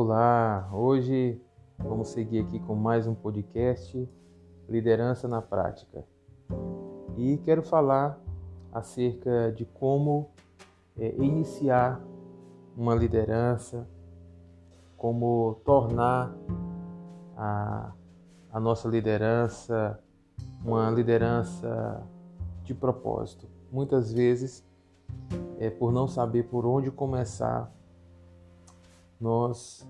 Olá, hoje vamos seguir aqui com mais um podcast Liderança na Prática. E quero falar acerca de como é, iniciar uma liderança, como tornar a, a nossa liderança uma liderança de propósito. Muitas vezes, é, por não saber por onde começar, nós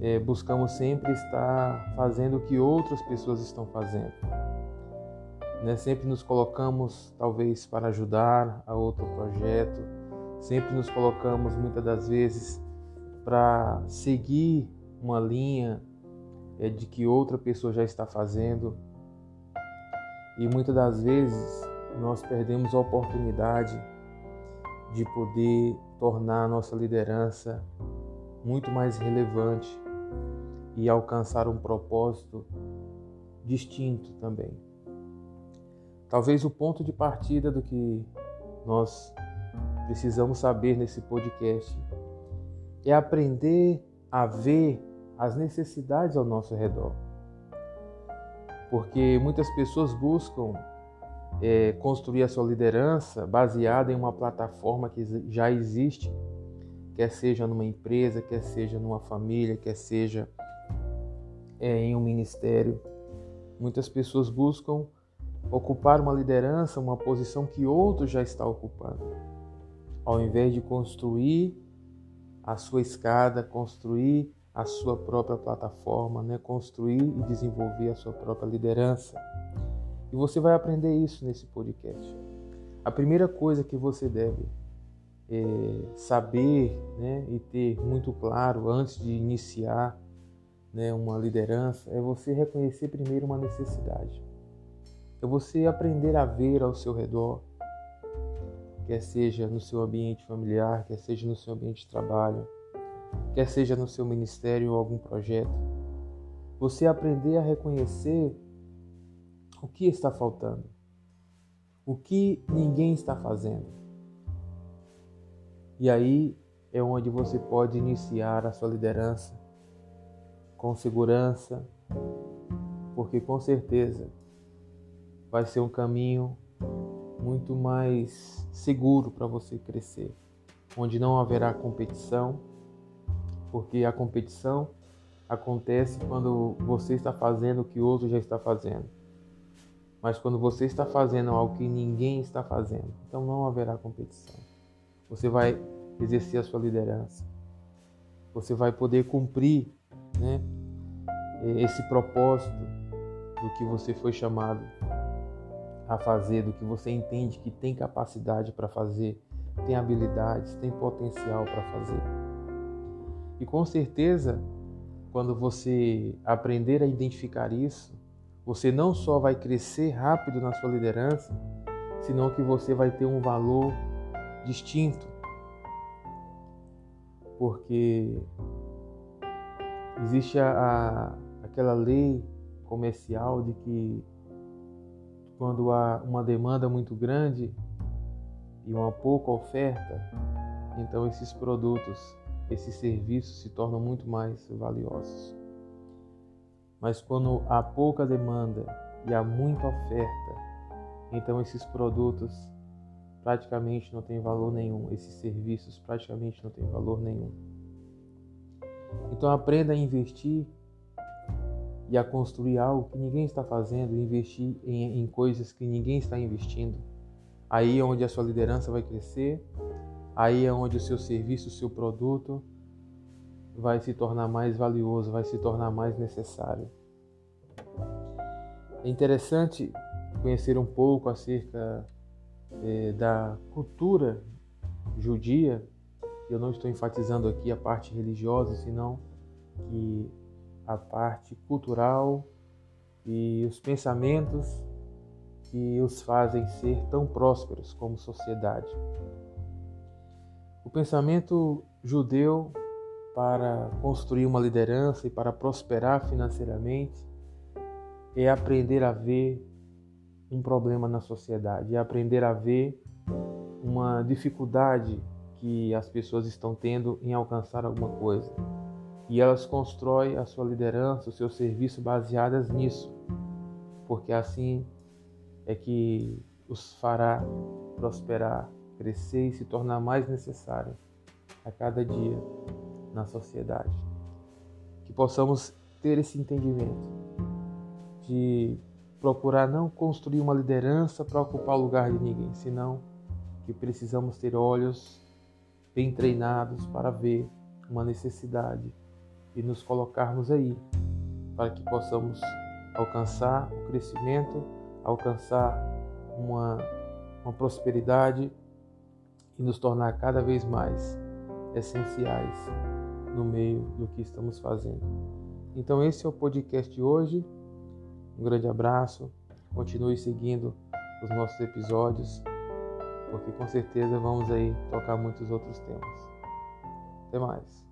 é, buscamos sempre estar fazendo o que outras pessoas estão fazendo. Né? Sempre nos colocamos, talvez, para ajudar a outro projeto, sempre nos colocamos, muitas das vezes, para seguir uma linha é, de que outra pessoa já está fazendo. E muitas das vezes nós perdemos a oportunidade de poder tornar a nossa liderança muito mais relevante e alcançar um propósito distinto também. Talvez o ponto de partida do que nós precisamos saber nesse podcast é aprender a ver as necessidades ao nosso redor. Porque muitas pessoas buscam é, construir a sua liderança baseada em uma plataforma que já existe quer seja numa empresa, quer seja numa família, quer seja é, em um ministério. Muitas pessoas buscam ocupar uma liderança, uma posição que outro já está ocupando, ao invés de construir a sua escada, construir a sua própria plataforma, né? construir e desenvolver a sua própria liderança. E você vai aprender isso nesse podcast. A primeira coisa que você deve é, saber né, e ter muito claro antes de iniciar né, uma liderança é você reconhecer primeiro uma necessidade. É você aprender a ver ao seu redor, quer seja no seu ambiente familiar, quer seja no seu ambiente de trabalho, quer seja no seu ministério ou algum projeto. Você aprender a reconhecer o que está faltando, o que ninguém está fazendo e aí é onde você pode iniciar a sua liderança com segurança, porque com certeza vai ser um caminho muito mais seguro para você crescer, onde não haverá competição, porque a competição acontece quando você está fazendo o que outro já está fazendo. Mas quando você está fazendo algo que ninguém está fazendo, então não haverá competição. Você vai exercer a sua liderança. Você vai poder cumprir né, esse propósito do que você foi chamado a fazer, do que você entende que tem capacidade para fazer, tem habilidades, tem potencial para fazer. E com certeza, quando você aprender a identificar isso, você não só vai crescer rápido na sua liderança, senão que você vai ter um valor distinto. Porque existe a, a, aquela lei comercial de que quando há uma demanda muito grande e uma pouca oferta, então esses produtos, esses serviços se tornam muito mais valiosos. Mas quando há pouca demanda e há muita oferta, então esses produtos praticamente não tem valor nenhum. Esses serviços praticamente não têm valor nenhum. Então aprenda a investir e a construir algo que ninguém está fazendo, investir em, em coisas que ninguém está investindo. Aí é onde a sua liderança vai crescer, aí é onde o seu serviço, o seu produto vai se tornar mais valioso, vai se tornar mais necessário. É interessante conhecer um pouco acerca é, da cultura judia, eu não estou enfatizando aqui a parte religiosa, senão que a parte cultural e os pensamentos que os fazem ser tão prósperos como sociedade. O pensamento judeu para construir uma liderança e para prosperar financeiramente é aprender a ver um problema na sociedade, é aprender a ver uma dificuldade que as pessoas estão tendo em alcançar alguma coisa. E elas constroem a sua liderança, o seu serviço baseadas nisso, porque assim é que os fará prosperar, crescer e se tornar mais necessário a cada dia na sociedade. Que possamos ter esse entendimento de procurar não construir uma liderança para ocupar o lugar de ninguém, senão que precisamos ter olhos bem treinados para ver uma necessidade e nos colocarmos aí para que possamos alcançar o crescimento, alcançar uma, uma prosperidade e nos tornar cada vez mais essenciais no meio do que estamos fazendo. Então, esse é o podcast de hoje. Um grande abraço. Continue seguindo os nossos episódios, porque com certeza vamos aí tocar muitos outros temas. Até mais.